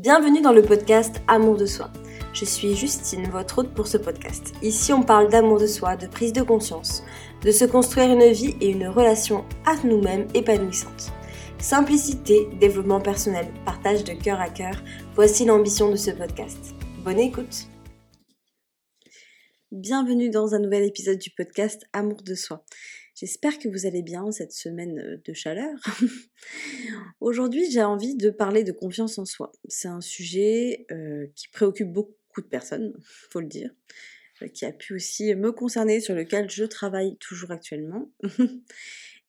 Bienvenue dans le podcast Amour de soi. Je suis Justine, votre hôte pour ce podcast. Ici, on parle d'amour de soi, de prise de conscience, de se construire une vie et une relation à nous-mêmes épanouissante. Simplicité, développement personnel, partage de cœur à cœur, voici l'ambition de ce podcast. Bonne écoute Bienvenue dans un nouvel épisode du podcast Amour de soi. J'espère que vous allez bien cette semaine euh, de chaleur. Aujourd'hui, j'ai envie de parler de confiance en soi. C'est un sujet euh, qui préoccupe beaucoup de personnes, faut le dire, euh, qui a pu aussi me concerner, sur lequel je travaille toujours actuellement.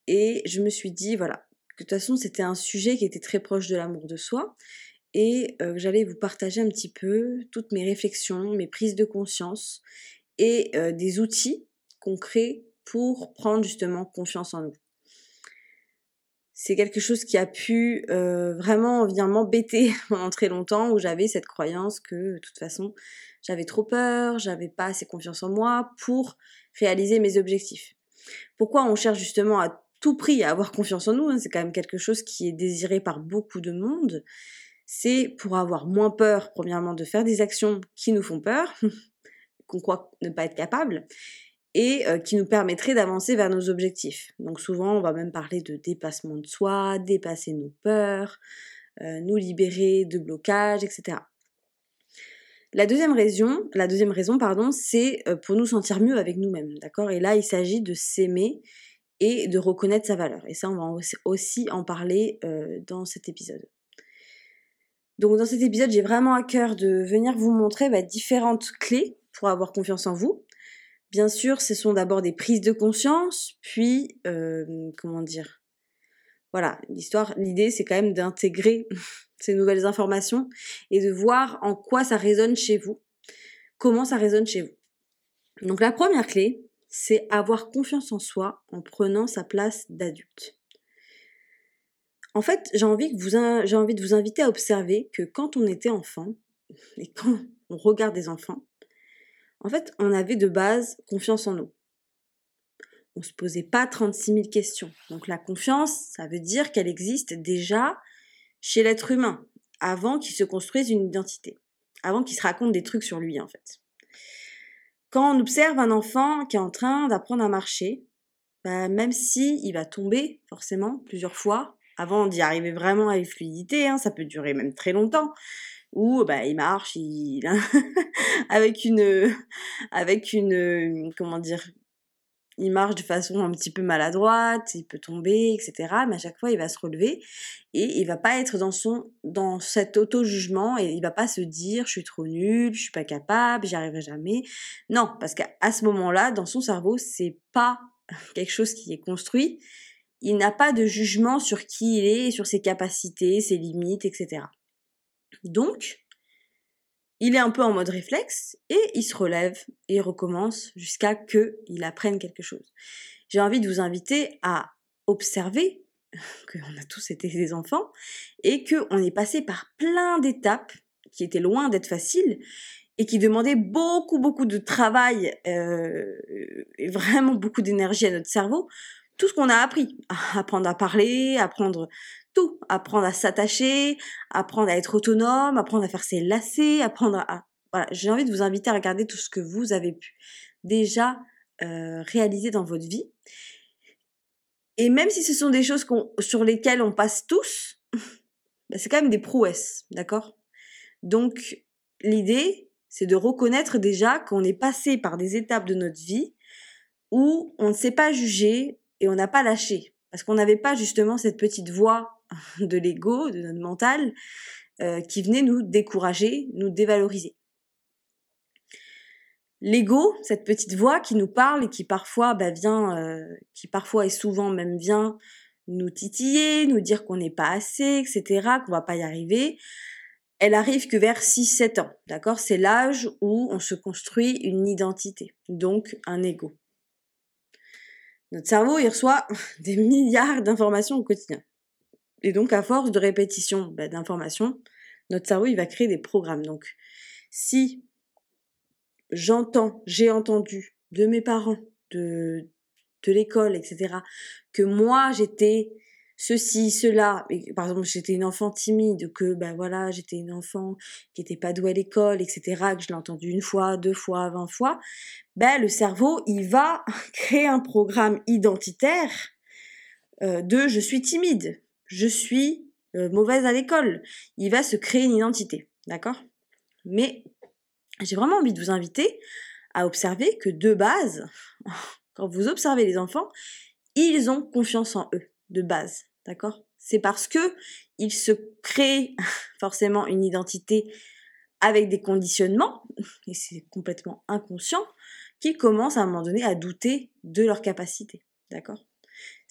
et je me suis dit, voilà, que de toute façon, c'était un sujet qui était très proche de l'amour de soi et j'allais vous partager un petit peu toutes mes réflexions, mes prises de conscience et des outils concrets pour prendre justement confiance en nous. C'est quelque chose qui a pu euh, vraiment venir m'embêter pendant très longtemps où j'avais cette croyance que de toute façon j'avais trop peur, j'avais pas assez confiance en moi pour réaliser mes objectifs. Pourquoi on cherche justement à tout prix à avoir confiance en nous hein, C'est quand même quelque chose qui est désiré par beaucoup de monde. C'est pour avoir moins peur, premièrement, de faire des actions qui nous font peur, qu'on croit ne pas être capable, et euh, qui nous permettrait d'avancer vers nos objectifs. Donc souvent, on va même parler de dépassement de soi, dépasser nos peurs, euh, nous libérer de blocages, etc. La deuxième raison, la deuxième raison, pardon, c'est euh, pour nous sentir mieux avec nous-mêmes, d'accord? Et là, il s'agit de s'aimer et de reconnaître sa valeur. Et ça, on va aussi en parler dans cet épisode. Donc dans cet épisode, j'ai vraiment à cœur de venir vous montrer bah, différentes clés pour avoir confiance en vous, Bien sûr, ce sont d'abord des prises de conscience, puis, euh, comment dire, voilà, l'histoire, l'idée c'est quand même d'intégrer ces nouvelles informations et de voir en quoi ça résonne chez vous, comment ça résonne chez vous. Donc la première clé, c'est avoir confiance en soi en prenant sa place d'adulte. En fait, j'ai envie, j'ai envie de vous inviter à observer que quand on était enfant, et quand on regarde des enfants, en fait, on avait de base confiance en nous. On se posait pas 36 000 questions. Donc la confiance, ça veut dire qu'elle existe déjà chez l'être humain, avant qu'il se construise une identité, avant qu'il se raconte des trucs sur lui en fait. Quand on observe un enfant qui est en train d'apprendre à marcher, bah, même si il va tomber forcément plusieurs fois, avant d'y arriver vraiment avec fluidité, hein, ça peut durer même très longtemps, où bah il marche, il avec une avec une comment dire il marche de façon un petit peu maladroite, il peut tomber, etc. Mais à chaque fois, il va se relever et il va pas être dans son dans cet auto-jugement et il va pas se dire je suis trop nul, je suis pas capable, j'y arriverai jamais. Non, parce qu'à ce moment-là, dans son cerveau, c'est pas quelque chose qui est construit. Il n'a pas de jugement sur qui il est, sur ses capacités, ses limites, etc. Donc, il est un peu en mode réflexe et il se relève et recommence jusqu'à que il apprenne quelque chose. J'ai envie de vous inviter à observer qu'on a tous été des enfants et qu'on est passé par plein d'étapes qui étaient loin d'être faciles et qui demandaient beaucoup beaucoup de travail euh, et vraiment beaucoup d'énergie à notre cerveau. Tout ce qu'on a appris, apprendre à parler, apprendre Apprendre à s'attacher, apprendre à être autonome, apprendre à faire ses lacets, apprendre à... Voilà, j'ai envie de vous inviter à regarder tout ce que vous avez pu déjà euh, réaliser dans votre vie. Et même si ce sont des choses sur lesquelles on passe tous, bah, c'est quand même des prouesses, d'accord? Donc, l'idée, c'est de reconnaître déjà qu'on est passé par des étapes de notre vie où on ne s'est pas jugé et on n'a pas lâché. Parce qu'on n'avait pas justement cette petite voix de l'ego, de notre mental, euh, qui venait nous décourager, nous dévaloriser. L'ego, cette petite voix qui nous parle et qui parfois bah, vient, euh, qui parfois et souvent même vient nous titiller, nous dire qu'on n'est pas assez, etc., qu'on va pas y arriver, elle arrive que vers 6-7 ans, d'accord? C'est l'âge où on se construit une identité, donc un ego. Notre cerveau, il reçoit des milliards d'informations au quotidien. Et donc, à force de répétition bah, d'informations, notre cerveau, il va créer des programmes. Donc, si j'entends, j'ai entendu de mes parents, de, l'école, etc., que moi, j'étais ceci, cela. Et, par exemple, j'étais une enfant timide, que ben voilà, j'étais une enfant qui était pas douée à l'école, etc., que je l'ai entendu une fois, deux fois, vingt fois. Ben le cerveau, il va créer un programme identitaire euh, de je suis timide, je suis euh, mauvaise à l'école. Il va se créer une identité, d'accord? Mais j'ai vraiment envie de vous inviter à observer que de base, quand vous observez les enfants, ils ont confiance en eux, de base, d'accord? C'est parce que ils se créent forcément une identité avec des conditionnements, et c'est complètement inconscient, qu'ils commencent à un moment donné à douter de leur capacité, d'accord?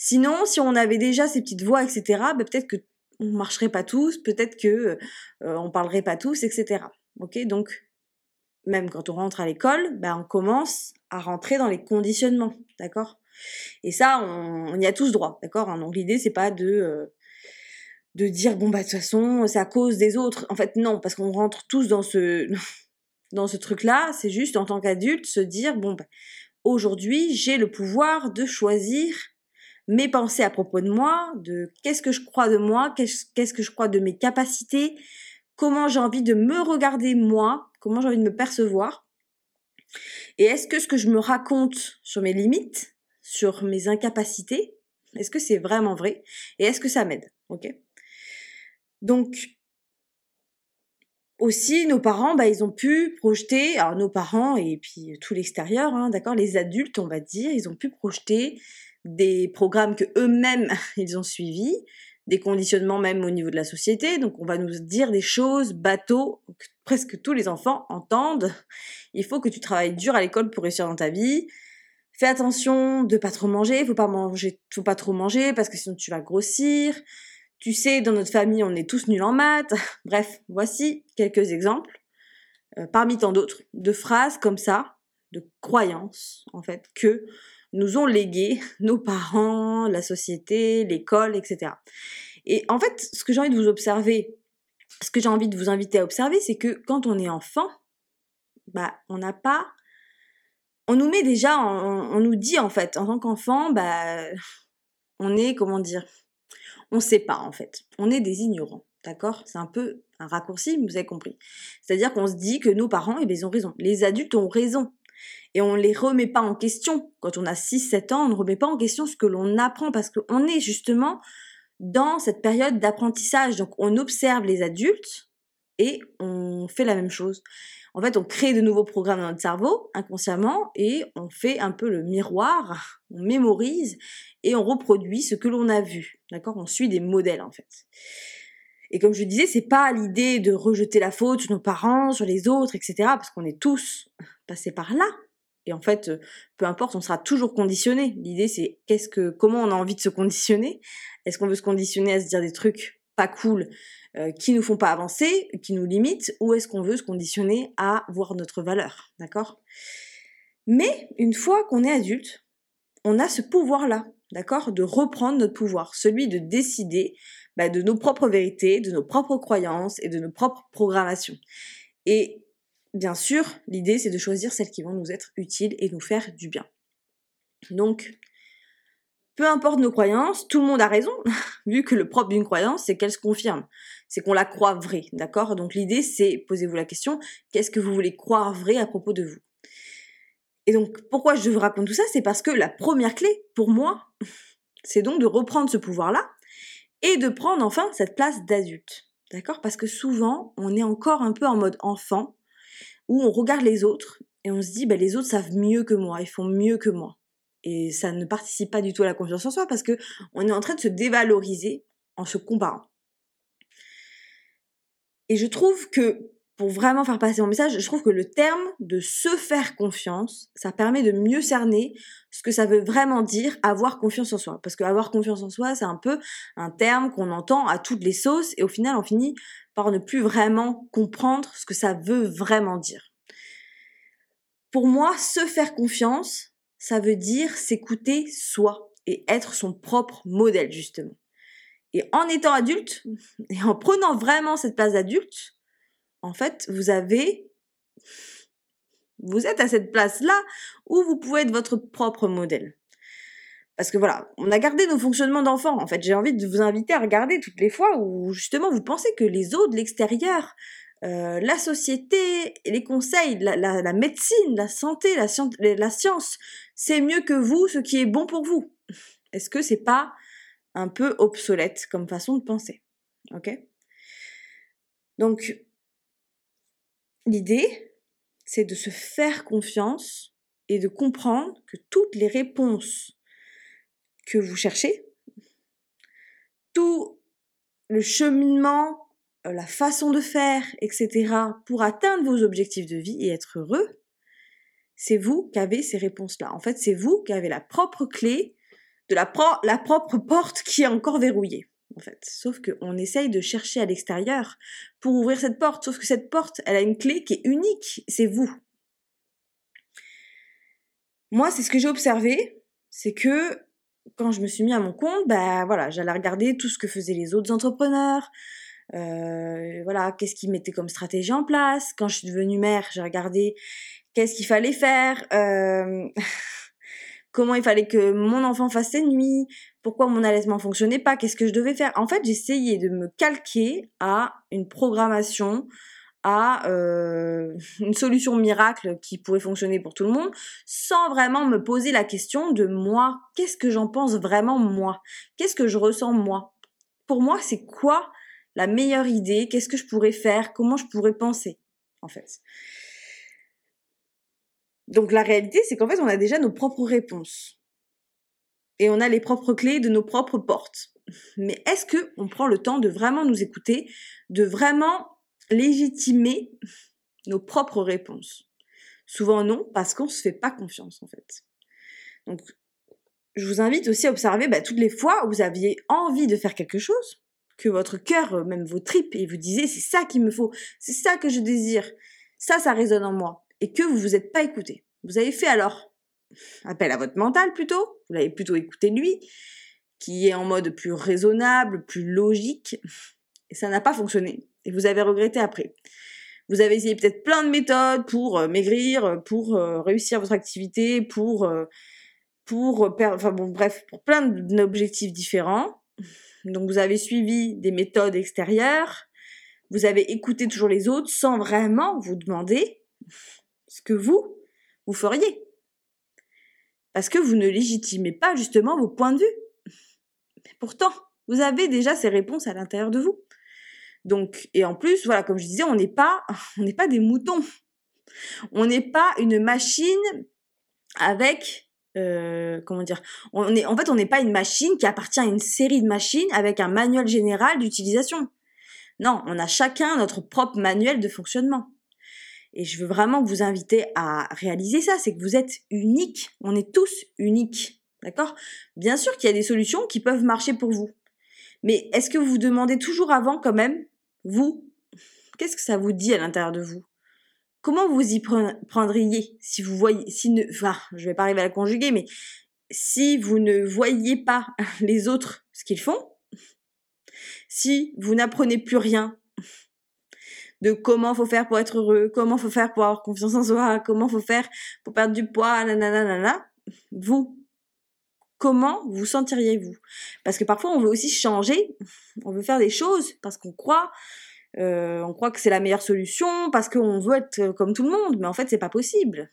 Sinon, si on avait déjà ces petites voix, etc., ben peut-être que on marcherait pas tous, peut-être que euh, on parlerait pas tous, etc. Ok, donc même quand on rentre à l'école, ben on commence à rentrer dans les conditionnements, d'accord? Et ça, on, y a tous droit, d'accord? Donc l'idée c'est pas de euh, de dire bon bah de toute façon c'est à cause des autres. En fait non, parce qu'on rentre tous dans ce dans ce truc-là. C'est juste en tant qu'adulte se dire bon bah, aujourd'hui j'ai le pouvoir de choisir mes pensées à propos de moi, de qu'est-ce que je crois de moi, qu'est-ce que je crois de mes capacités, comment j'ai envie de me regarder moi, comment j'ai envie de me percevoir. Et est-ce que ce que je me raconte sur mes limites, sur mes incapacités, est-ce que c'est vraiment vrai Et est-ce que ça m'aide Ok? Donc, aussi, nos parents, bah, ils ont pu projeter, alors nos parents et puis tout l'extérieur, hein, d'accord, les adultes, on va dire, ils ont pu projeter des programmes que eux-mêmes ils ont suivis, des conditionnements même au niveau de la société. Donc on va nous dire des choses bateaux que presque tous les enfants entendent. Il faut que tu travailles dur à l'école pour réussir dans ta vie. Fais attention de pas trop manger, faut pas manger, faut pas trop manger parce que sinon tu vas grossir. Tu sais, dans notre famille, on est tous nuls en maths. Bref, voici quelques exemples, euh, parmi tant d'autres, de phrases comme ça, de croyances, en fait, que nous ont légué nos parents, la société, l'école, etc. Et en fait, ce que j'ai envie de vous observer, ce que j'ai envie de vous inviter à observer, c'est que quand on est enfant, bah, on n'a pas, on nous met déjà, on, nous dit en fait, en tant qu'enfant, bah, on est, comment dire, on sait pas en fait, on est des ignorants, d'accord? C'est un peu un raccourci, vous avez compris. C'est-à-dire qu'on se dit que nos parents, eh bien, ils ont raison. Les adultes ont raison et on les remet pas en question. Quand on a 6-7 ans, on ne remet pas en question ce que l'on apprend parce qu'on est justement dans cette période d'apprentissage. Donc on observe les adultes et on fait la même chose. En fait, on crée de nouveaux programmes dans notre cerveau inconsciemment et on fait un peu le miroir, on mémorise et on reproduit ce que l'on a vu. D'accord? On suit des modèles en fait. Et comme je disais, c'est pas l'idée de rejeter la faute sur nos parents, sur les autres, etc. Parce qu'on est tous passés par là. Et en fait, peu importe, on sera toujours conditionné. L'idée, c'est qu'est-ce que, comment on a envie de se conditionner? Est-ce qu'on veut se conditionner à se dire des trucs pas cool, euh, qui nous font pas avancer, qui nous limitent, ou est-ce qu'on veut se conditionner à voir notre valeur, d'accord? Mais une fois qu'on est adulte, on a ce pouvoir-là, d'accord, de reprendre notre pouvoir, celui de décider bah, de nos propres vérités, de nos propres croyances et de nos propres programmations. Et bien sûr, l'idée c'est de choisir celles qui vont nous être utiles et nous faire du bien. Donc, peu importe nos croyances, tout le monde a raison, vu que le propre d'une croyance, c'est qu'elle se confirme. C'est qu'on la croit vraie, d'accord? Donc l'idée, c'est, posez-vous la question, qu'est-ce que vous voulez croire vrai à propos de vous? Et donc, pourquoi je vous raconte tout ça? C'est parce que la première clé, pour moi, c'est donc de reprendre ce pouvoir-là et de prendre enfin cette place d'adulte. D'accord? Parce que souvent, on est encore un peu en mode enfant, où on regarde les autres et on se dit, bah, les autres savent mieux que moi, ils font mieux que moi. Et ça ne participe pas du tout à la confiance en soi parce que on est en train de se dévaloriser en se comparant. Et je trouve que pour vraiment faire passer mon message, je trouve que le terme de se faire confiance, ça permet de mieux cerner ce que ça veut vraiment dire avoir confiance en soi. Parce que avoir confiance en soi, c'est un peu un terme qu'on entend à toutes les sauces et au final, on finit par ne plus vraiment comprendre ce que ça veut vraiment dire. Pour moi, se faire confiance, ça veut dire s'écouter soi et être son propre modèle, justement. Et en étant adulte, et en prenant vraiment cette place d'adulte, en fait, vous avez, vous êtes à cette place-là où vous pouvez être votre propre modèle. parce que voilà, on a gardé nos fonctionnements d'enfant. En fait, j'ai envie de vous inviter à regarder toutes les fois où justement vous pensez que les autres, l'extérieur, euh, la société, les conseils, la, médecine, la santé, la, science, la science, c'est mieux que vous, ce qui est bon pour vous. Est-ce que c'est pas un peu obsolète comme façon de penser? Ok? Donc, l'idée, c'est de se faire confiance et de comprendre que toutes les réponses que vous cherchez, tout le cheminement euh, la façon de faire, etc., pour atteindre vos objectifs de vie et être heureux, c'est vous qui avez ces réponses-là. En fait, c'est vous qui avez la propre clé de la, la propre porte qui est encore verrouillée. Sauf qu'on essaye de chercher à l'extérieur pour ouvrir cette porte. Sauf que cette porte, elle a une clé qui est unique. C'est vous. Moi, c'est ce que j'ai observé. C'est que quand je me suis mis à mon compte, ben voilà, j'allais regarder tout ce que faisaient les autres entrepreneurs, euh, voilà, qu'est-ce qu'ils mettaient comme stratégie en place. Quand je suis devenue mère, j'ai regardé qu'est-ce qu'il fallait faire, euh, comment il fallait que mon enfant fasse ses nuits, pourquoi mon allaitement fonctionnait pas, qu'est-ce que je devais faire. En fait, j'essayais de me calquer à une programmation, à euh, une solution miracle qui pouvait fonctionner pour tout le monde, sans vraiment me poser la question de moi, qu'est-ce que j'en pense vraiment moi, qu'est-ce que je ressens moi? Pour moi, c'est quoi la meilleure idée, qu'est-ce que je pourrais faire, comment je pourrais penser, en fait? Donc la réalité, c'est qu'en fait, on a déjà nos propres réponses. Et on a les propres clés de nos propres portes. Mais est-ce que on prend le temps de vraiment nous écouter, de vraiment légitimer nos propres réponses? Souvent non, parce qu'on se fait pas confiance en fait. Donc, je vous invite aussi à observer bah, toutes les fois où vous aviez envie de faire quelque chose, que votre cœur, euh, même vos tripes, et vous disiez c'est ça qu'il me faut, c'est ça que je désire, ça, ça résonne en moi, et que vous vous êtes pas écouté. Vous avez fait alors appel à votre mental plutôt, vous l'avez plutôt écouté lui, qui est en mode plus raisonnable, plus logique, et ça n'a pas fonctionné, et vous avez regretté après. Vous avez essayé peut-être plein de méthodes pour euh, maigrir, pour euh, réussir votre activité, pour pour perdre, enfin bon bref, pour plein d'objectifs différents. Donc vous avez suivi des méthodes extérieures, vous avez écouté toujours les autres sans vraiment vous demander ce que vous, vous feriez. Parce que vous ne légitimez pas justement vos points de vue. Mais pourtant, vous avez déjà ces réponses à l'intérieur de vous. Donc, et en plus, voilà, comme je disais, on n'est pas, on n'est pas des moutons. On n'est pas une machine avec euh, comment dire on en fait on n'est pas une machine qui appartient à une série de machines avec un manuel général d'utilisation. Non, on a chacun notre propre manuel de fonctionnement. Et je veux vraiment vous inviter à réaliser ça, c'est que vous êtes unique, on est tous uniques. D'accord? Bien sûr qu'il y a des solutions qui peuvent marcher pour vous. Mais est-ce que vous vous demandez toujours avant quand même, vous, qu'est-ce que ça vous dit à l'intérieur de vous? Comment vous y prendriez si vous voyez, si ne, enfin, je vais pas arriver à la conjuguer, mais si vous ne voyez pas les autres ce qu'ils font, si vous n'apprenez plus rien de comment faut faire pour être heureux, comment faut faire pour avoir confiance en soi, comment faut faire pour perdre du poids, nanana, vous, comment vous sentiriez-vous? Parce que parfois on veut aussi changer, on veut faire des choses parce qu'on croit euh, on croit que c'est la meilleure solution parce qu'on veut être comme tout le monde, mais en fait c'est pas possible.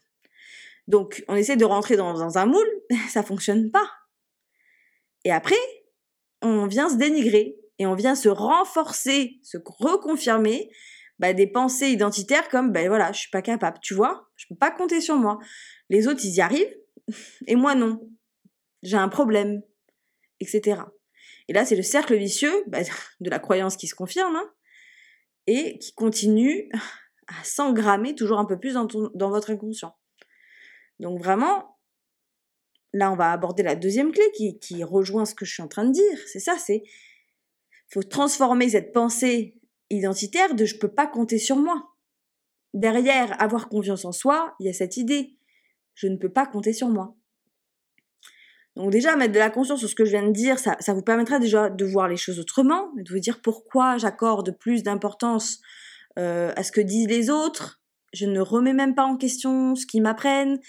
Donc on essaie de rentrer dans, un moule, ça fonctionne pas. Et après, on vient se dénigrer et on vient se renforcer, se reconfirmer bah, des pensées identitaires comme ben voilà, je suis pas capable, tu vois, je peux pas compter sur moi. Les autres ils y arrivent et moi non. J'ai un problème, etc. Et là c'est le cercle vicieux bah, de la croyance qui se confirme. Hein et qui continue à s'engrammer toujours un peu plus dans, dans votre inconscient. Donc vraiment, là on va aborder la deuxième clé qui, qui rejoint ce que je suis en train de dire. C'est ça, c'est faut transformer cette pensée identitaire de je peux pas compter sur moi. Derrière avoir confiance en soi, il y a cette idée je ne peux pas compter sur moi. Donc déjà, mettre de la conscience sur ce que je viens de dire, ça, ça vous permettra déjà de voir les choses autrement, de vous dire pourquoi j'accorde plus d'importance euh, à ce que disent les autres. Je ne remets même pas en question ce qu'ils m'apprennent,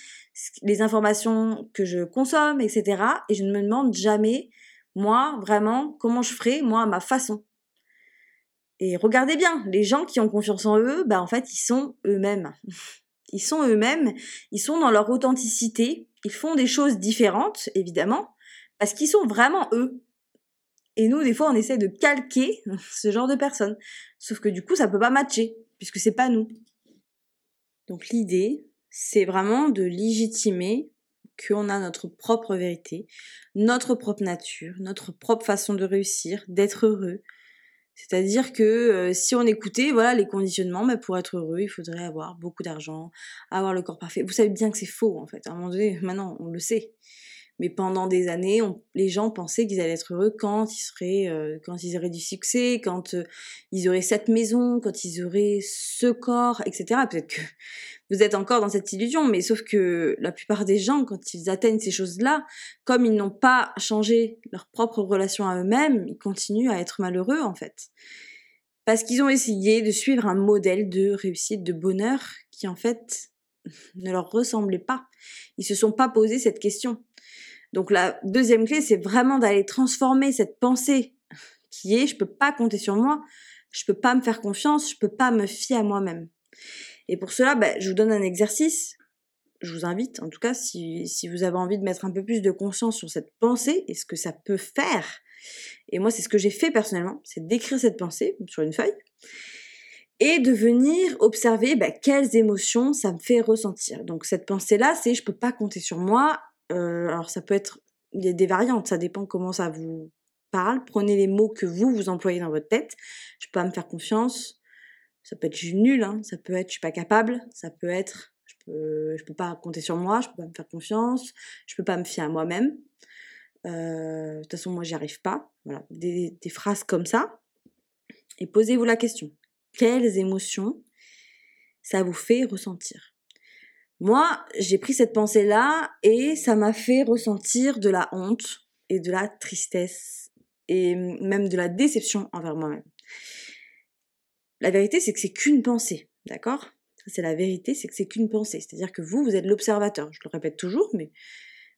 les informations que je consomme, etc. Et je ne me demande jamais, moi, vraiment, comment je ferai, moi, à ma façon. Et regardez bien, les gens qui ont confiance en eux, bah en fait, ils sont eux-mêmes. Ils sont eux-mêmes, ils sont dans leur authenticité, ils font des choses différentes, évidemment, parce qu'ils sont vraiment eux. Et nous, des fois, on essaie de calquer ce genre de personnes. Sauf que du coup, ça peut pas matcher, puisque c'est pas nous. Donc l'idée, c'est vraiment de légitimer qu'on a notre propre vérité, notre propre nature, notre propre façon de réussir, d'être heureux. C'est-à-dire que euh, si on écoutait voilà les conditionnements, bah, pour être heureux, il faudrait avoir beaucoup d'argent, avoir le corps parfait. Vous savez bien que c'est faux en fait. À un moment donné, maintenant, on le sait. Mais pendant des années, les gens pensaient qu'ils allaient être heureux quand ils euh, auraient du succès, quand euh, ils auraient cette maison, quand ils auraient ce corps, etc. Peut-être que vous êtes encore dans cette illusion, mais sauf que la plupart des gens, quand ils atteignent ces choses-là, comme ils n'ont pas changé leur propre relation à eux-mêmes, ils continuent à être malheureux en fait. Parce qu'ils ont essayé de suivre un modèle de réussite, de bonheur qui en fait ne leur ressemblait pas. Ils se sont pas posé cette question. Donc la deuxième clé, c'est vraiment d'aller transformer cette pensée qui est je peux pas compter sur moi, je peux pas me faire confiance, je peux pas me fier à moi-même. Et pour cela, ben, je vous donne un exercice. Je vous invite, en tout cas, si, vous avez envie de mettre un peu plus de conscience sur cette pensée et ce que ça peut faire. Et moi, c'est ce que j'ai fait personnellement, c'est d'écrire cette pensée sur une feuille et de venir observer ben, quelles émotions ça me fait ressentir. Donc cette pensée-là, c'est je peux pas compter sur moi, euh, alors ça peut être, il y a des variantes, ça dépend comment ça vous parle. Prenez les mots que vous vous employez dans votre tête. Je peux pas me faire confiance. Ça peut être je suis nul, hein. ça peut être je suis pas capable, ça peut être je peux je peux pas compter sur moi, je peux pas me faire confiance, je peux pas me fier à moi-même. Euh, de toute façon moi j'y arrive pas. Voilà, des, des phrases comme ça. Et posez-vous la question quelles émotions ça vous fait ressentir? Moi, j'ai pris cette pensée-là et ça m'a fait ressentir de la honte et de la tristesse et même de la déception envers moi-même. La vérité, c'est que c'est qu'une pensée, d'accord? C'est la vérité, c'est que c'est qu'une pensée. C'est-à-dire que vous, vous êtes l'observateur. Je le répète toujours, mais,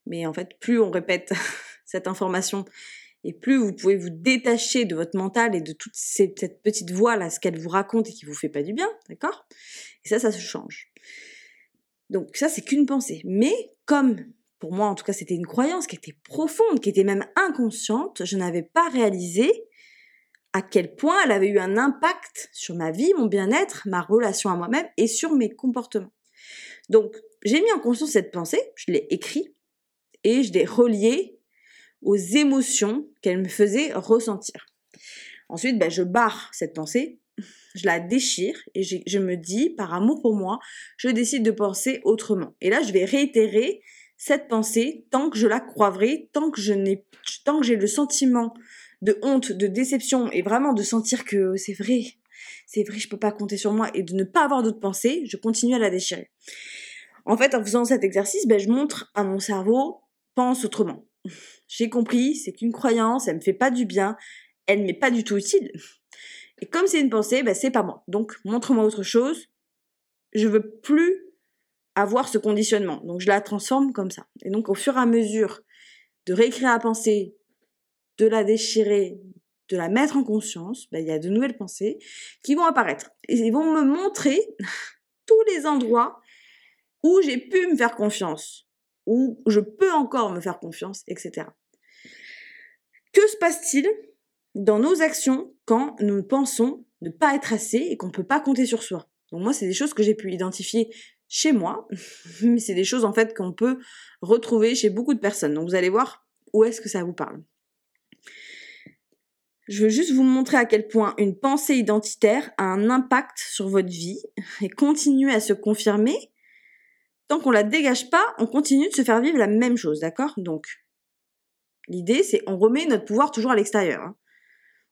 mais en fait, plus on répète cette information et plus vous pouvez vous détacher de votre mental et de toute cette petite voix là, ce qu'elle vous raconte et qui vous fait pas du bien, d'accord? Et ça, ça se change. Donc ça, c'est qu'une pensée. Mais comme pour moi, en tout cas, c'était une croyance qui était profonde, qui était même inconsciente, je n'avais pas réalisé à quel point elle avait eu un impact sur ma vie, mon bien-être, ma relation à moi-même et sur mes comportements. Donc, j'ai mis en conscience cette pensée, je l'ai écrit et je l'ai reliée aux émotions qu'elle me faisait ressentir. Ensuite, ben, je barre cette pensée je la déchire et je, me dis, par amour pour moi, je décide de penser autrement. Et là, je vais réitérer cette pensée tant que je la croirai, tant que je n'ai, tant que j'ai le sentiment de honte, de déception et vraiment de sentir que c'est vrai, c'est vrai, je peux pas compter sur moi et de ne pas avoir d'autres pensées, je continue à la déchirer. En fait, en faisant cet exercice, ben, je montre à mon cerveau, pense autrement. J'ai compris, c'est une croyance, elle me fait pas du bien, elle m'est pas du tout utile. Et comme c'est une pensée, ben c'est pas moi. Donc montre-moi autre chose. Je veux plus avoir ce conditionnement. Donc je la transforme comme ça. Et donc au fur et à mesure de réécrire la pensée, de la déchirer, de la mettre en conscience, ben, il y a de nouvelles pensées qui vont apparaître. Et ils vont me montrer tous les endroits où j'ai pu me faire confiance, où je peux encore me faire confiance, etc. Que se passe-t-il dans nos actions quand nous pensons ne pas être assez et qu'on ne peut pas compter sur soi? Donc moi, c'est des choses que j'ai pu identifier chez moi, mais c'est des choses en fait qu'on peut retrouver chez beaucoup de personnes. Donc vous allez voir où est-ce que ça vous parle. Je veux juste vous montrer à quel point une pensée identitaire a un impact sur votre vie et continue à se confirmer. Tant qu'on la dégage pas, on continue de se faire vivre la même chose, d'accord? Donc, l'idée, c'est on remet notre pouvoir toujours à l'extérieur. Hein.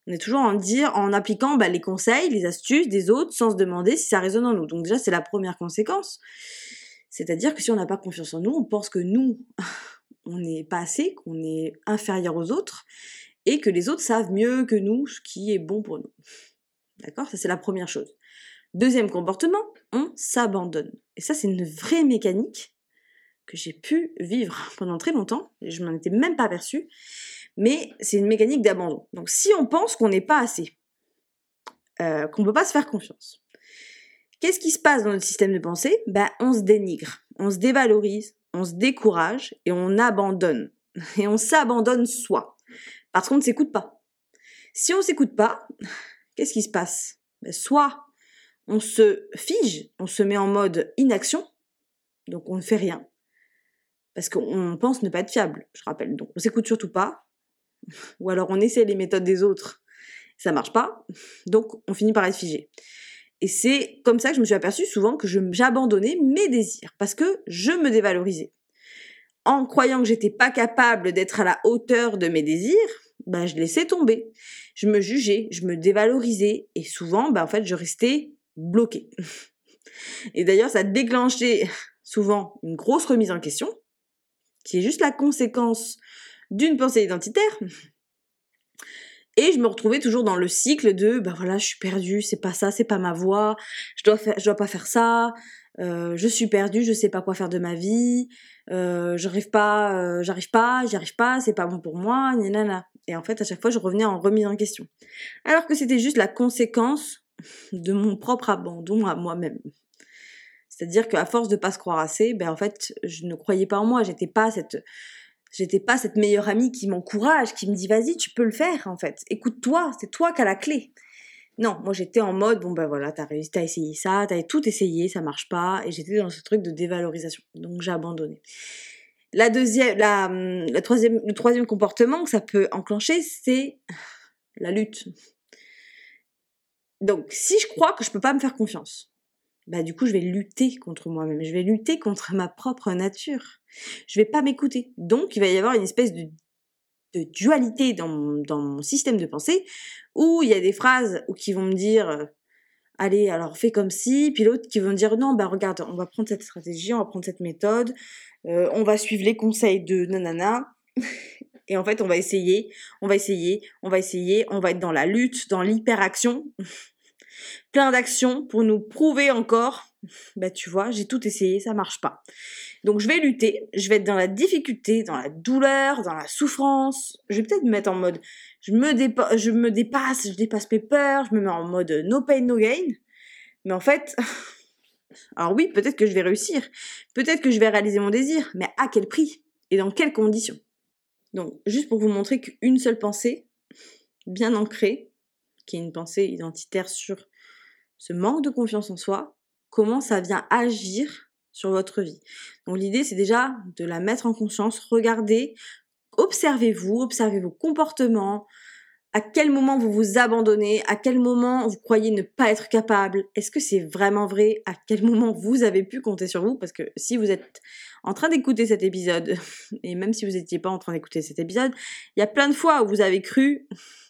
On est toujours en dire, en appliquant bah, les conseils, les astuces des autres sans se demander si ça résonne en nous. Donc déjà, c'est la première conséquence. C'est-à-dire que si on n'a pas confiance en nous, on pense que nous, on n'est pas assez, qu'on est inférieur aux autres, et que les autres savent mieux que nous ce qui est bon pour nous. D'accord? Ça, c'est la première chose. Deuxième comportement, on s'abandonne. Et ça, c'est une vraie mécanique que j'ai pu vivre pendant très longtemps, et je m'en étais même pas aperçue, mais c'est une mécanique d'abandon. Donc si on pense qu'on n'est pas assez, euh, qu'on ne peut pas se faire confiance, qu'est-ce qui se passe dans notre système de pensée? Ben, On se dénigre, on se dévalorise, on se décourage et on abandonne. Et on s'abandonne soi, parce qu'on ne s'écoute pas. Si on ne s'écoute pas, qu'est-ce qui se passe? Ben, Soit on se fige, on se met en mode inaction, donc on ne fait rien, parce qu'on pense ne pas être fiable, je rappelle. Donc on s'écoute surtout pas, ou alors on essaie les méthodes des autres, ça marche pas, donc on finit par être figé. Et c'est comme ça que je me suis aperçue souvent que j'abandonnais mes désirs, parce que je me dévalorisais. En croyant que j'étais pas capable d'être à la hauteur de mes désirs, ben je laissais tomber. Je me jugeais, je me dévalorisais, et souvent, ben en fait, je restais bloquée. Et d'ailleurs, ça déclenchait souvent une grosse remise en question, qui est juste la conséquence d'une pensée identitaire. Et je me retrouvais toujours dans le cycle de, ben voilà, je suis perdue, c'est pas ça, c'est pas ma voix, je dois je dois pas faire ça, euh, je suis perdue, je sais pas quoi faire de ma vie, euh, j'arrive pas, euh, j'arrive pas, j'y arrive pas, c'est pas bon pour moi, nana. Et en fait, à chaque fois, je revenais en remise en question. Alors que c'était juste la conséquence de mon propre abandon à moi-même. C'est-à-dire qu'à force de pas se croire assez, ben en fait, je ne croyais pas en moi, j'étais pas cette j'étais pas cette meilleure amie qui m'encourage, qui me dit vas-y, tu peux le faire en fait. Écoute-toi, c'est toi qui as la clé. Non, moi j'étais en mode bon ben voilà, t'as réussi, t'as essayé ça, t'avais tout essayé, ça marche pas, et j'étais dans ce truc de dévalorisation. Donc j'ai abandonné. La deuxième, la, la troisième, le troisième comportement que ça peut enclencher, c'est la lutte. Donc si je crois que je peux pas me faire confiance, bah du coup je vais lutter contre moi-même, je vais lutter contre ma propre nature. Je vais pas m'écouter. Donc il va y avoir une espèce de, dualité dans mon, dans mon système de pensée où il y a des phrases qui vont me dire euh, allez alors fais comme si, puis l'autre qui vont dire non bah regarde on va prendre cette stratégie, on va prendre cette méthode, euh, on va suivre les conseils de nanana. Et en fait, on va essayer, on va essayer, on va essayer, on va être dans la lutte, dans l'hyperaction plein d'actions pour nous prouver encore, bah tu vois, j'ai tout essayé, ça marche pas. Donc je vais lutter, je vais être dans la difficulté, dans la douleur, dans la souffrance. Je vais peut-être me mettre en mode, je me, je me dépasse, je dépasse mes peurs, je me mets en mode no pain, no gain. Mais en fait, alors oui, peut-être que je vais réussir, peut-être que je vais réaliser mon désir, mais à quel prix et dans quelles conditions? Donc juste pour vous montrer qu'une seule pensée, bien ancrée, qui est une pensée identitaire sur ce manque de confiance en soi, comment ça vient agir sur votre vie. Donc l'idée c'est déjà de la mettre en conscience, regardez, observez-vous, observez vos comportements, à quel moment vous vous abandonnez, à quel moment vous croyez ne pas être capable, est-ce que c'est vraiment vrai, à quel moment vous avez pu compter sur vous, parce que si vous êtes en train d'écouter cet épisode, et même si vous n'étiez pas en train d'écouter cet épisode, il y a plein de fois où vous avez cru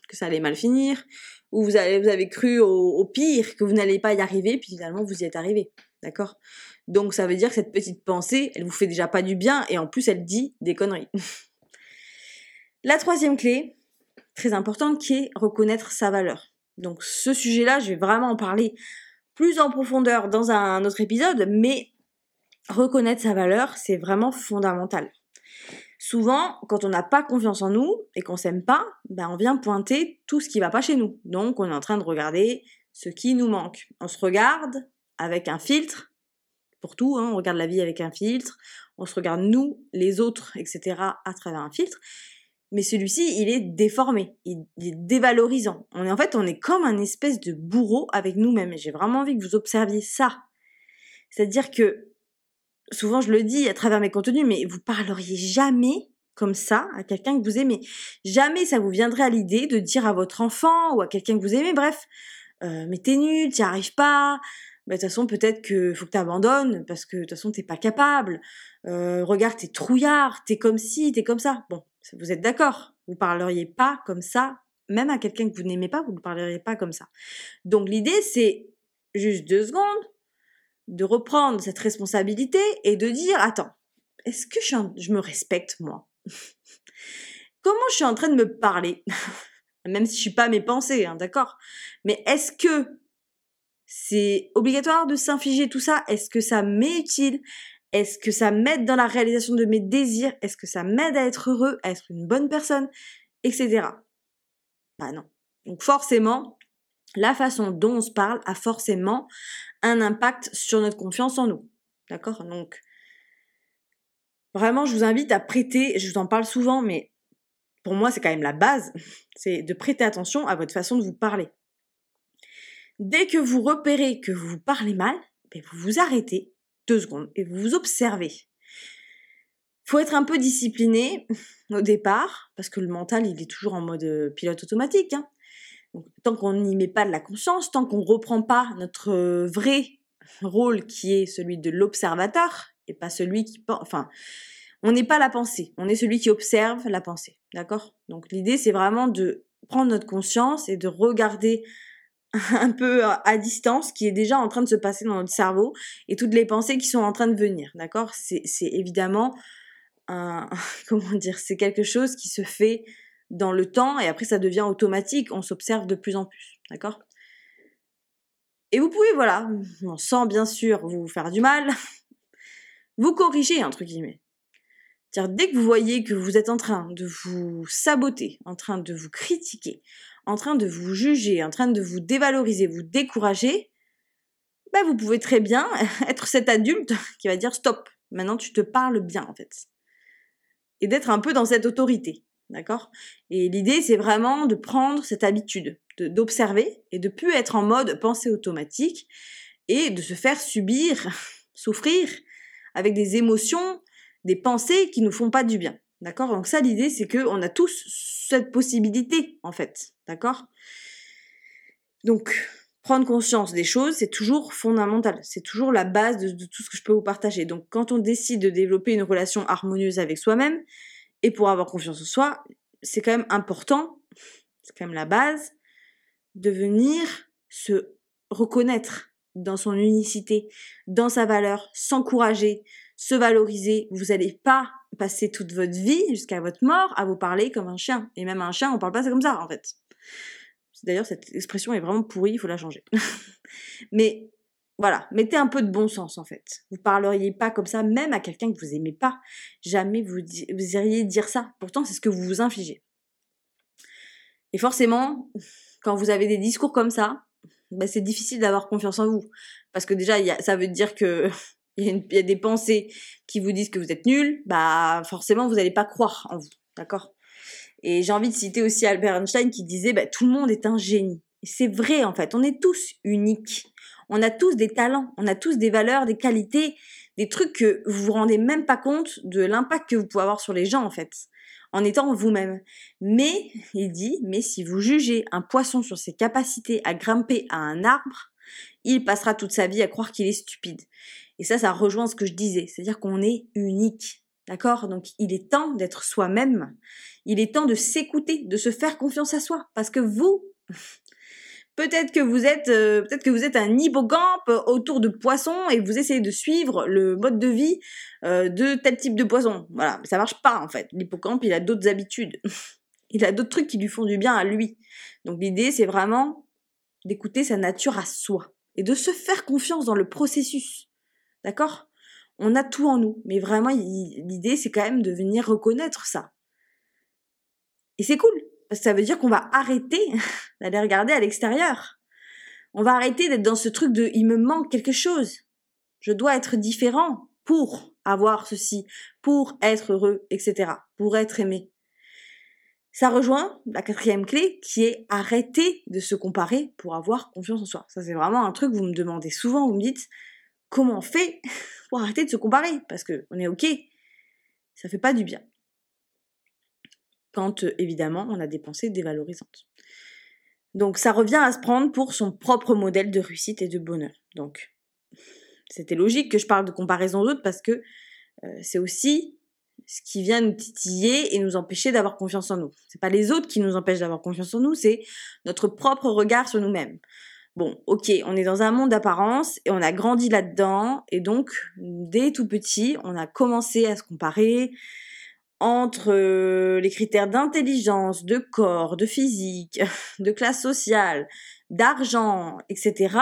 que ça allait mal finir, où vous avez, vous avez cru au, pire, que vous n'allez pas y arriver, puis finalement vous y êtes arrivé. D'accord? Donc ça veut dire que cette petite pensée, elle vous fait déjà pas du bien, et en plus elle dit des conneries. La troisième clé, très importante, qui est reconnaître sa valeur. Donc ce sujet-là, je vais vraiment en parler plus en profondeur dans un autre épisode, mais reconnaître sa valeur, c'est vraiment fondamental. Souvent, quand on n'a pas confiance en nous et qu'on s'aime pas, ben on vient pointer tout ce qui va pas chez nous. Donc on est en train de regarder ce qui nous manque. On se regarde avec un filtre pour tout, hein, on regarde la vie avec un filtre, on se regarde nous, les autres, etc. à travers un filtre. Mais celui-ci, il est déformé, il, est dévalorisant. On est en fait, on est comme un espèce de bourreau avec nous-mêmes. J'ai vraiment envie que vous observiez ça. C'est-à-dire que souvent je le dis à travers mes contenus, mais vous parleriez jamais comme ça à quelqu'un que vous aimez. Jamais ça vous viendrait à l'idée de dire à votre enfant ou à quelqu'un que vous aimez, bref, euh, mais t'es nul, t'y arrives pas. Bah, de toute façon, peut-être que faut que t'abandonnes parce que de toute façon t'es pas capable. Euh, regarde, t'es trouillard, t'es comme ci, t'es comme ça. Bon, vous êtes d'accord? Vous parleriez pas comme ça, même à quelqu'un que vous n'aimez pas, vous ne parleriez pas comme ça. Donc l'idée, c'est juste deux secondes, de reprendre cette responsabilité et de dire, attends, est-ce que je, me respecte moi? Comment je suis en train de me parler? Même si je suis pas mes pensées, hein, d'accord? Mais est-ce que c'est obligatoire de s'infliger tout ça? Est-ce que ça m'est utile Est-ce que ça m'aide dans la réalisation de mes désirs? Est-ce que ça m'aide à être heureux, à être une bonne personne, etc. Bah non. Donc forcément, la façon dont on se parle a forcément un impact sur notre confiance en nous. D'accord? Donc, vraiment, je vous invite à prêter, je vous en parle souvent, mais pour moi, c'est quand même la base, c'est de prêter attention à votre façon de vous parler. Dès que vous repérez que vous parlez mal, ben, vous vous arrêtez deux secondes et vous vous observez. Faut être un peu discipliné au départ, parce que le mental, il est toujours en mode euh, pilote automatique. Hein. tant qu'on n'y met pas de la conscience, tant qu'on ne reprend pas notre euh, vrai rôle qui est celui de l'observateur et pas celui qui. Enfin, on n'est pas la pensée, on est celui qui observe la pensée. D'accord? Donc l'idée, c'est vraiment de prendre notre conscience et de regarder un peu à distance qui est déjà en train de se passer dans notre cerveau et toutes les pensées qui sont en train de venir. D'accord? C'est évidemment comment dire, c'est quelque chose qui se fait dans le temps et après ça devient automatique, on s'observe de plus en plus. D'accord? Et vous pouvez, voilà, sans bien sûr vous faire du mal, vous corriger, entre guillemets. Dès que vous voyez que vous êtes en train de vous saboter, en train de vous critiquer, en train de vous juger, en train de vous dévaloriser, vous décourager, ben vous pouvez très bien être cet adulte qui va dire stop, maintenant tu te parles bien en fait. Et d'être un peu dans cette autorité. D'accord? Et l'idée, c'est vraiment de prendre cette habitude, d'observer et de plus être en mode pensée automatique et de se faire subir, souffrir avec des émotions, des pensées qui nous font pas du bien. D'accord? Donc ça, l'idée, c'est qu'on a tous cette possibilité, en fait. D'accord? Donc, prendre conscience des choses, c'est toujours fondamental. C'est toujours la base de, tout ce que je peux vous partager. Donc, quand on décide de développer une relation harmonieuse avec soi-même, et pour avoir confiance en soi, c'est quand même important, c'est quand même la base, de venir se reconnaître dans son unicité, dans sa valeur, s'encourager, se valoriser. Vous n'allez pas passer toute votre vie jusqu'à votre mort à vous parler comme un chien. Et même un chien, on parle pas comme ça en fait. D'ailleurs, cette expression est vraiment pourrie, il faut la changer. Mais voilà, mettez un peu de bon sens en fait. Vous parleriez pas comme ça, même à quelqu'un que vous aimez pas. Jamais vous, vous iriez dire ça. Pourtant, c'est ce que vous vous infligez. Et forcément, quand vous avez des discours comme ça, bah, c'est difficile d'avoir confiance en vous. Parce que déjà, y ça veut dire que il y, a des pensées qui vous disent que vous êtes nul, bah forcément, vous n'allez pas croire en vous. D'accord? Et j'ai envie de citer aussi Albert Einstein qui disait bah, tout le monde est un génie. C'est vrai en fait, on est tous uniques. On a tous des talents, on a tous des valeurs, des qualités, des trucs que vous vous rendez même pas compte de l'impact que vous pouvez avoir sur les gens en fait, en étant vous-même. Mais, il dit, mais si vous jugez un poisson sur ses capacités à grimper à un arbre, il passera toute sa vie à croire qu'il est stupide. Et ça, ça rejoint ce que je disais, c'est-à-dire qu'on est unique. D'accord? Donc il est temps d'être soi-même. Il est temps de s'écouter, de se faire confiance à soi. Parce que vous, Peut-être que vous êtes, euh, peut-être que vous êtes un hippocampe autour de poissons et vous essayez de suivre le mode de vie euh, de tel type de poisson. Voilà, ça marche pas en fait. L'hippocampe, il a d'autres habitudes. il a d'autres trucs qui lui font du bien à lui. Donc l'idée, c'est vraiment d'écouter sa nature à soi et de se faire confiance dans le processus. D'accord? On a tout en nous, mais vraiment l'idée, c'est quand même de venir reconnaître ça. Et c'est cool ça veut dire qu'on va arrêter d'aller regarder à l'extérieur. On va arrêter d'être dans ce truc de il me manque quelque chose. Je dois être différent pour avoir ceci, pour être heureux, etc., pour être aimé. Ça rejoint la quatrième clé qui est arrêter de se comparer pour avoir confiance en soi. Ça c'est vraiment un truc que vous me demandez souvent, vous me dites comment on fait pour arrêter de se comparer? Parce que on est ok, ça fait pas du bien quand évidemment on a des pensées dévalorisantes. Donc ça revient à se prendre pour son propre modèle de réussite et de bonheur. Donc c'était logique que je parle de comparaison d'autres parce que c'est aussi ce qui vient nous titiller et nous empêcher d'avoir confiance en nous. C'est pas les autres qui nous empêchent d'avoir confiance en nous, c'est notre propre regard sur nous-mêmes. Bon, ok, on est dans un monde d'apparence et on a grandi là-dedans et donc dès tout petit, on a commencé à se comparer, entre euh, les critères d'intelligence, de corps, de physique, de classe sociale, d'argent, etc.,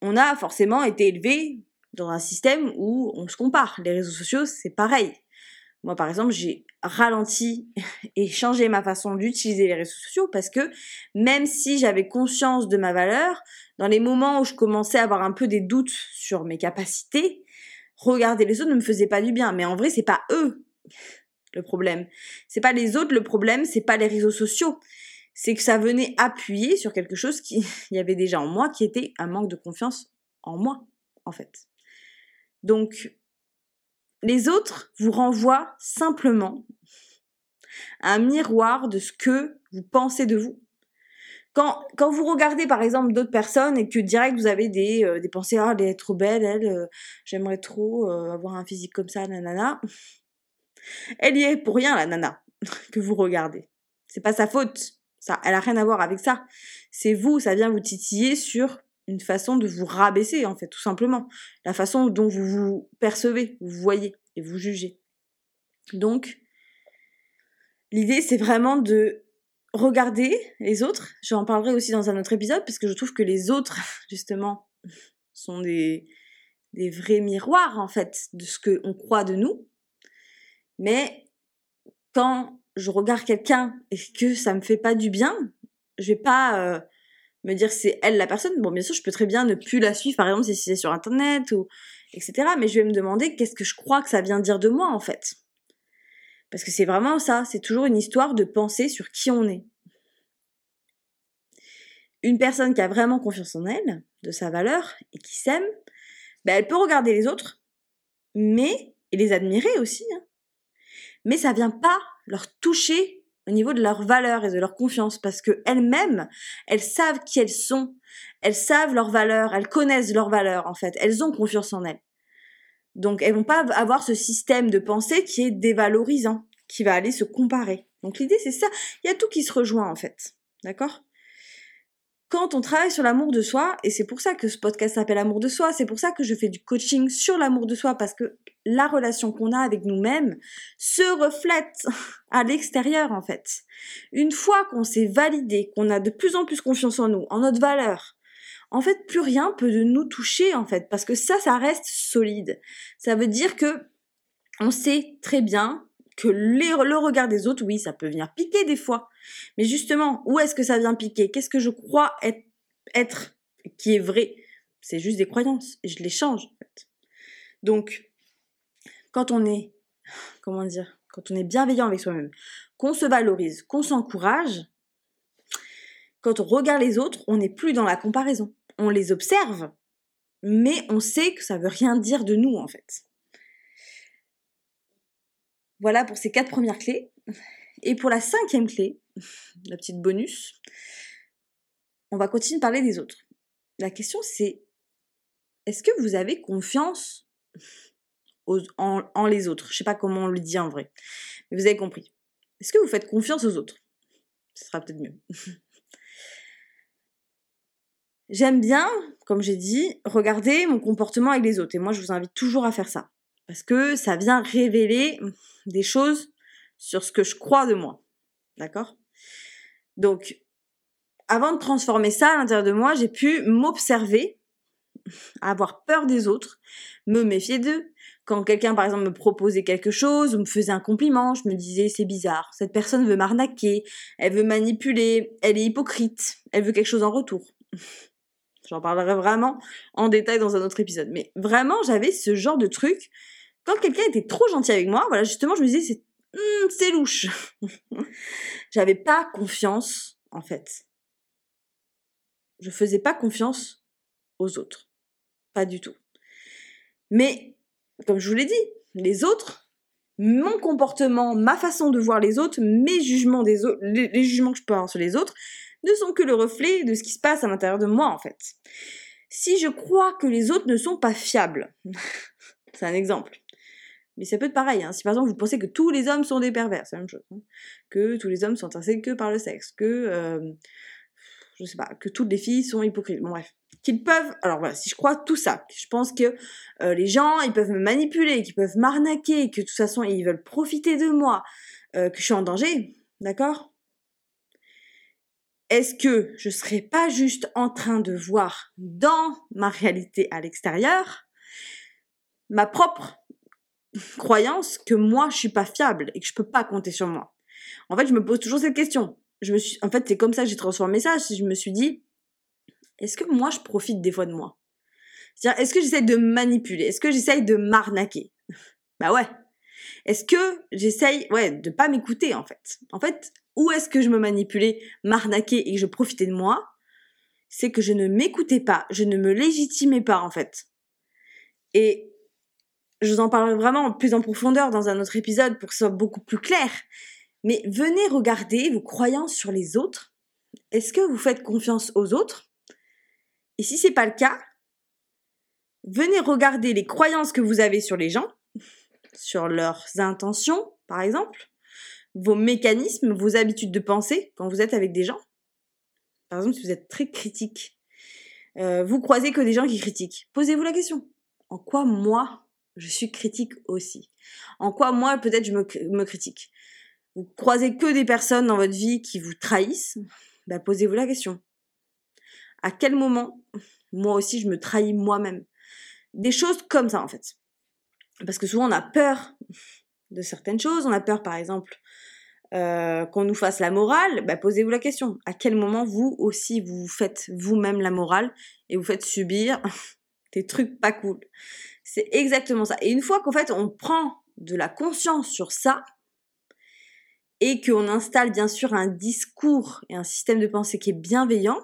on a forcément été élevé dans un système où on se compare. Les réseaux sociaux, c'est pareil. Moi, par exemple, j'ai ralenti et changé ma façon d'utiliser les réseaux sociaux parce que même si j'avais conscience de ma valeur, dans les moments où je commençais à avoir un peu des doutes sur mes capacités, regarder les autres ne me faisait pas du bien. Mais en vrai, c'est pas eux le problème. C'est pas les autres le problème, c'est pas les réseaux sociaux. C'est que ça venait appuyer sur quelque chose qui y avait déjà en moi, qui était un manque de confiance en moi, en fait. Donc, les autres vous renvoient simplement un miroir de ce que vous pensez de vous. Quand, quand vous regardez par exemple d'autres personnes et que direct vous avez des, euh, des pensées, ah, elle est trop belle, elle, euh, j'aimerais trop euh, avoir un physique comme ça, nanana. Elle y est pour rien, la nana, que vous regardez. C'est pas sa faute. Ça, elle a rien à voir avec ça. C'est vous, ça vient vous titiller sur une façon de vous rabaisser, en fait, tout simplement. La façon dont vous vous percevez, vous voyez et vous jugez. Donc, l'idée, c'est vraiment de regarder les autres. J'en parlerai aussi dans un autre épisode, parce que je trouve que les autres, justement, sont des, vrais miroirs, en fait, de ce qu'on croit de nous. Mais quand je regarde quelqu'un et que ça me fait pas du bien, je vais pas euh, me dire c'est elle la personne. Bon, bien sûr, je peux très bien ne plus la suivre, par exemple, si c'est sur internet ou etc. Mais je vais me demander qu'est-ce que je crois que ça vient dire de moi en fait. Parce que c'est vraiment ça, c'est toujours une histoire de penser sur qui on est. Une personne qui a vraiment confiance en elle, de sa valeur et qui s'aime, ben elle peut regarder les autres, mais et les admirer aussi. Hein. Mais ça vient pas leur toucher au niveau de leur valeur et de leur confiance parce que elles-mêmes, elles savent qui elles sont, elles savent leurs valeurs, elles connaissent leurs valeurs en fait, elles ont confiance en elles. Donc elles vont pas avoir ce système de pensée qui est dévalorisant, qui va aller se comparer. Donc l'idée c'est ça, il y a tout qui se rejoint en fait. D'accord? Quand on travaille sur l'amour de soi, et c'est pour ça que ce podcast s'appelle Amour de soi, c'est pour ça que je fais du coaching sur l'amour de soi, parce que la relation qu'on a avec nous-mêmes se reflète à l'extérieur en fait. Une fois qu'on s'est validé, qu'on a de plus en plus confiance en nous, en notre valeur, en fait plus rien peut de nous toucher en fait, parce que ça, ça reste solide. Ça veut dire que on sait très bien que le regard des autres, oui, ça peut venir piquer des fois. Mais justement, où est-ce que ça vient piquer? Qu'est-ce que je crois être, qui est vrai? C'est juste des croyances. Je les change, en fait. Donc, quand on est, comment dire, quand on est bienveillant avec soi-même, qu'on se valorise, qu'on s'encourage, quand on regarde les autres, on n'est plus dans la comparaison. On les observe, mais on sait que ça veut rien dire de nous, en fait. Voilà pour ces quatre premières clés. Et pour la cinquième clé, la petite bonus, on va continuer de parler des autres. La question c'est, est-ce que vous avez confiance en, les autres? Je sais pas comment on le dit en vrai, mais vous avez compris. Est-ce que vous faites confiance aux autres? Ce sera peut-être mieux. J'aime bien, comme j'ai dit, regarder mon comportement avec les autres. Et moi, je vous invite toujours à faire ça. Parce que ça vient révéler des choses sur ce que je crois de moi. D'accord? Donc, avant de transformer ça à l'intérieur de moi, j'ai pu m'observer, avoir peur des autres, me méfier d'eux. Quand quelqu'un, par exemple, me proposait quelque chose ou me faisait un compliment, je me disais, c'est bizarre, cette personne veut m'arnaquer, elle veut manipuler, elle est hypocrite, elle veut quelque chose en retour. J'en parlerai vraiment en détail dans un autre épisode. Mais vraiment, j'avais ce genre de truc quand quelqu'un était trop gentil avec moi, voilà, justement, je me disais, c'est, hmm, louche. J'avais pas confiance, en fait. Je faisais pas confiance aux autres. Pas du tout. Mais, comme je vous l'ai dit, les autres, mon comportement, ma façon de voir les autres, mes jugements des autres, les, jugements que je peux avoir sur les autres, ne sont que le reflet de ce qui se passe à l'intérieur de moi, en fait. Si je crois que les autres ne sont pas fiables, c'est un exemple. Mais ça peut être pareil. Hein. Si par exemple vous pensez que tous les hommes sont des pervers, c'est la même chose. Hein. Que tous les hommes sont intéressés que par le sexe, que euh, je sais pas, que toutes les filles sont hypocrites. Bon bref, qu'ils peuvent. Alors voilà, si je crois tout ça, je pense que euh, les gens ils peuvent me manipuler, qu'ils peuvent m'arnaquer, que de toute façon ils veulent profiter de moi, euh, que je suis en danger, d'accord? Est-ce que je serais pas juste en train de voir dans ma réalité à l'extérieur ma propre croyance que moi je suis pas fiable et que je peux pas compter sur moi. En fait, je me pose toujours cette question. Je me suis, en fait, c'est comme ça que j'ai transformé ça. Je me suis dit, est-ce que moi je profite des fois de moi? C'est-à-dire, est-ce que j'essaye de manipuler? Est-ce que j'essaye de m'arnaquer? Bah ouais. Est-ce que j'essaye, ouais, de pas m'écouter en fait? En fait, où est-ce que je me manipulais, m'arnaquais et que je profitais de moi? C'est que je ne m'écoutais pas, je ne me légitimais pas en fait. Et je vous en parlerai vraiment plus en profondeur dans un autre épisode pour que ce soit beaucoup plus clair. Mais venez regarder vos croyances sur les autres. Est-ce que vous faites confiance aux autres? Et si c'est pas le cas, venez regarder les croyances que vous avez sur les gens, sur leurs intentions, par exemple, vos mécanismes, vos habitudes de pensée quand vous êtes avec des gens. Par exemple, si vous êtes très critique, euh, vous croisez que des gens qui critiquent. Posez-vous la question. En quoi moi je suis critique aussi. En quoi moi peut-être je me, critique. Vous croisez que des personnes dans votre vie qui vous trahissent, bah, posez-vous la question. À quel moment moi aussi je me trahis moi-même? Des choses comme ça en fait. Parce que souvent on a peur de certaines choses, on a peur par exemple euh, qu'on nous fasse la morale, bah, posez-vous la question. À quel moment vous aussi vous faites vous-même la morale et vous faites subir des trucs pas cool c'est exactement ça. Et une fois qu'en fait on prend de la conscience sur ça, et qu'on installe bien sûr un discours et un système de pensée qui est bienveillant,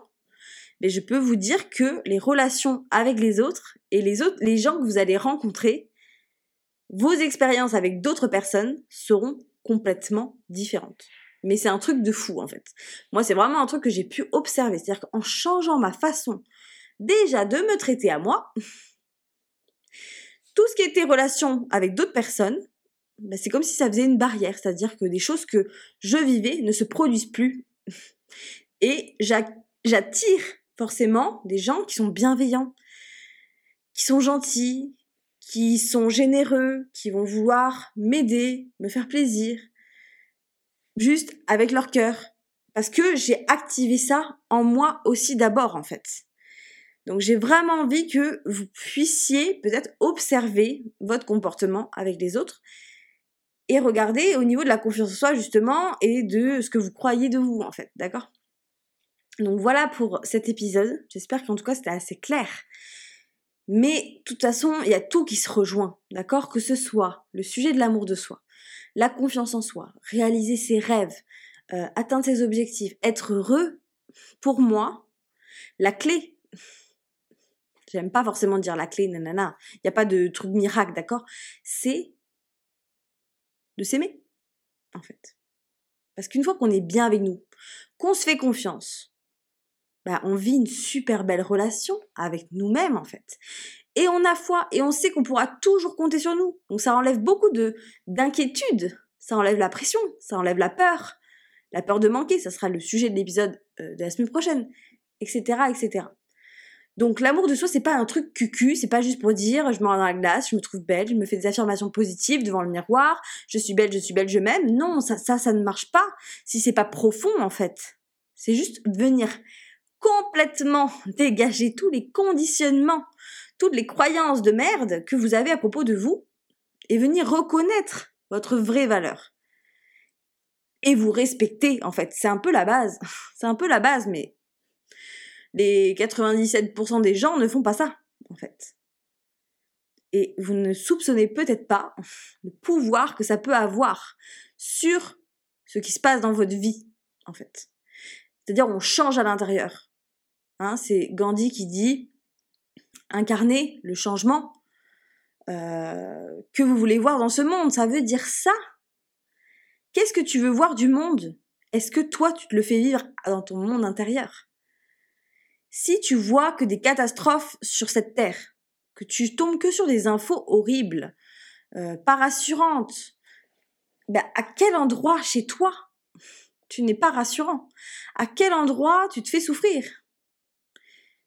mais je peux vous dire que les relations avec les autres et les autres, les gens que vous allez rencontrer, vos expériences avec d'autres personnes seront complètement différentes. Mais c'est un truc de fou en fait. Moi, c'est vraiment un truc que j'ai pu observer. C'est-à-dire qu'en changeant ma façon déjà de me traiter à moi, tout ce qui était relation avec d'autres personnes, bah, c'est comme si ça faisait une barrière, c'est-à-dire que des choses que je vivais ne se produisent plus. Et j'attire forcément des gens qui sont bienveillants, qui sont gentils, qui sont généreux, qui vont vouloir m'aider, me faire plaisir, juste avec leur cœur. Parce que j'ai activé ça en moi aussi d'abord, en fait. Donc j'ai vraiment envie que vous puissiez peut-être observer votre comportement avec les autres et regarder au niveau de la confiance en soi justement et de ce que vous croyez de vous en fait, d'accord? Donc voilà pour cet épisode. J'espère qu'en tout cas c'était assez clair. Mais de toute façon, il y a tout qui se rejoint, d'accord? Que ce soit le sujet de l'amour de soi, la confiance en soi, réaliser ses rêves, euh, atteindre ses objectifs, être heureux, pour moi, la clé J'aime pas forcément dire la clé, nanana. Il n'y a pas de truc miracle, d'accord? C'est de s'aimer, en fait. Parce qu'une fois qu'on est bien avec nous, qu'on se fait confiance, bah, on vit une super belle relation avec nous-mêmes, en fait. Et on a foi, et on sait qu'on pourra toujours compter sur nous. Donc ça enlève beaucoup de d'inquiétude, ça enlève la pression, ça enlève la peur, la peur de manquer, ça sera le sujet de l'épisode euh, de la semaine prochaine, etc., etc. Donc l'amour de soi, c'est pas un truc cucu, c'est pas juste pour dire je me rends dans la glace, je me trouve belle, je me fais des affirmations positives devant le miroir, je suis belle, je suis belle, je m'aime. Non, ça, ça, ça ne marche pas si c'est pas profond en fait. C'est juste venir complètement dégager tous les conditionnements, toutes les croyances de merde que vous avez à propos de vous et venir reconnaître votre vraie valeur. Et vous respecter en fait, c'est un peu la base. C'est un peu la base, mais les 97% des gens ne font pas ça, en fait. Et vous ne soupçonnez peut-être pas le pouvoir que ça peut avoir sur ce qui se passe dans votre vie, en fait. C'est-à-dire, on change à l'intérieur. Hein, c'est Gandhi qui dit incarner le changement euh, que vous voulez voir dans ce monde. Ça veut dire ça. Qu'est-ce que tu veux voir du monde? Est-ce que toi, tu te le fais vivre dans ton monde intérieur? Si tu vois que des catastrophes sur cette terre, que tu tombes que sur des infos horribles, euh, pas rassurantes, ben, à quel endroit chez toi tu n'es pas rassurant? À quel endroit tu te fais souffrir?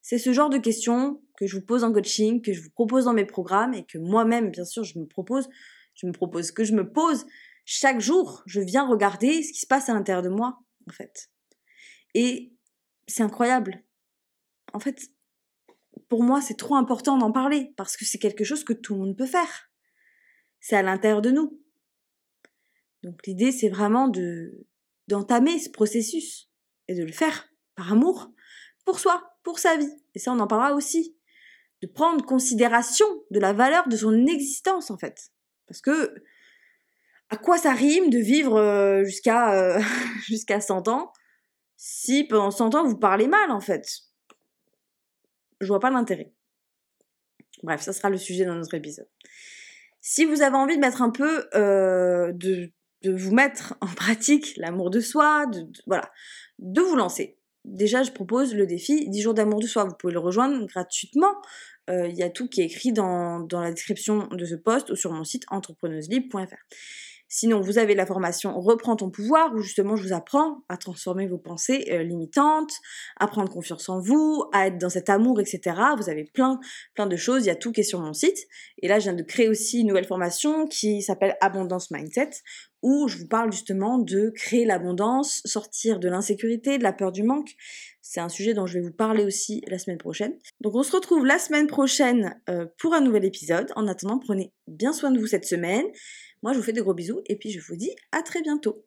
C'est ce genre de questions que je vous pose en coaching, que je vous propose dans mes programmes et que moi-même, bien sûr, je me propose, je me propose, que je me pose chaque jour. Je viens regarder ce qui se passe à l'intérieur de moi, en fait. Et c'est incroyable en fait, pour moi, c'est trop important d'en parler parce que c'est quelque chose que tout le monde peut faire. C'est à l'intérieur de nous. Donc l'idée, c'est vraiment de d'entamer ce processus et de le faire par amour pour soi, pour sa vie. Et ça, on en parlera aussi. De prendre considération de la valeur de son existence, en fait. Parce que, à quoi ça rime de vivre euh, jusqu'à euh, jusqu'à 100 ans si pendant 100 ans vous parlez mal, en fait? Je vois pas l'intérêt. Bref, ça sera le sujet dans notre épisode. Si vous avez envie de mettre un peu euh, de, vous mettre en pratique l'amour de soi, de, voilà, de vous lancer. Déjà, je propose le défi 10 jours d'amour de soi. Vous pouvez le rejoindre gratuitement. Euh, il y a tout qui est écrit dans, dans la description de ce post ou sur mon site entrepreneuselibre.fr. Sinon, vous avez la formation Reprends ton pouvoir, où justement je vous apprends à transformer vos pensées euh, limitantes, à prendre confiance en vous, à être dans cet amour, etc. Vous avez plein, plein de choses, il y a tout qui est sur mon site. Et là, je viens de créer aussi une nouvelle formation qui s'appelle Abondance Mindset, où je vous parle justement de créer l'abondance, sortir de l'insécurité, de la peur du manque. C'est un sujet dont je vais vous parler aussi la semaine prochaine. Donc on se retrouve la semaine prochaine euh, pour un nouvel épisode. En attendant, prenez bien soin de vous cette semaine. Moi, je vous fais de gros bisous et puis je vous dis à très bientôt.